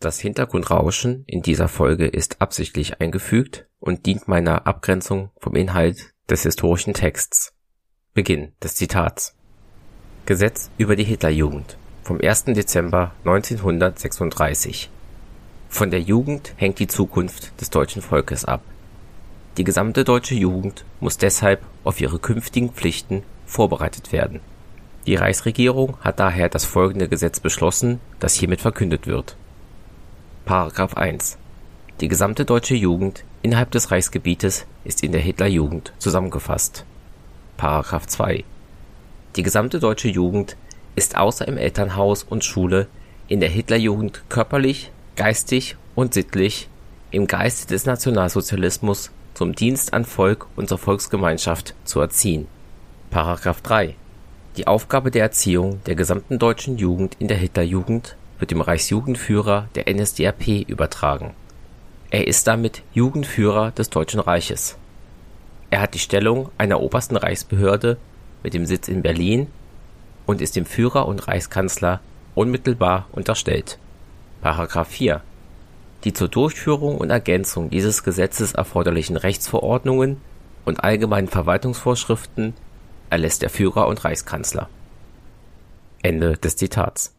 Das Hintergrundrauschen in dieser Folge ist absichtlich eingefügt und dient meiner Abgrenzung vom Inhalt des historischen Texts. Beginn des Zitats. Gesetz über die Hitlerjugend vom 1. Dezember 1936. Von der Jugend hängt die Zukunft des deutschen Volkes ab. Die gesamte deutsche Jugend muss deshalb auf ihre künftigen Pflichten vorbereitet werden. Die Reichsregierung hat daher das folgende Gesetz beschlossen, das hiermit verkündet wird 1 Die gesamte deutsche Jugend innerhalb des Reichsgebietes ist in der Hitlerjugend zusammengefasst. Paragraph 2 Die gesamte deutsche Jugend ist außer im Elternhaus und Schule in der Hitlerjugend körperlich, geistig und sittlich im Geiste des Nationalsozialismus zum Dienst an Volk und zur Volksgemeinschaft zu erziehen. Paragraph 3 Die Aufgabe der Erziehung der gesamten deutschen Jugend in der Hitlerjugend wird dem Reichsjugendführer der NSDAP übertragen. Er ist damit Jugendführer des Deutschen Reiches. Er hat die Stellung einer obersten Reichsbehörde mit dem Sitz in Berlin und ist dem Führer und Reichskanzler unmittelbar unterstellt. Paragraph 4 Die zur Durchführung und Ergänzung dieses Gesetzes erforderlichen Rechtsverordnungen und allgemeinen Verwaltungsvorschriften erlässt der Führer und Reichskanzler. Ende des Zitats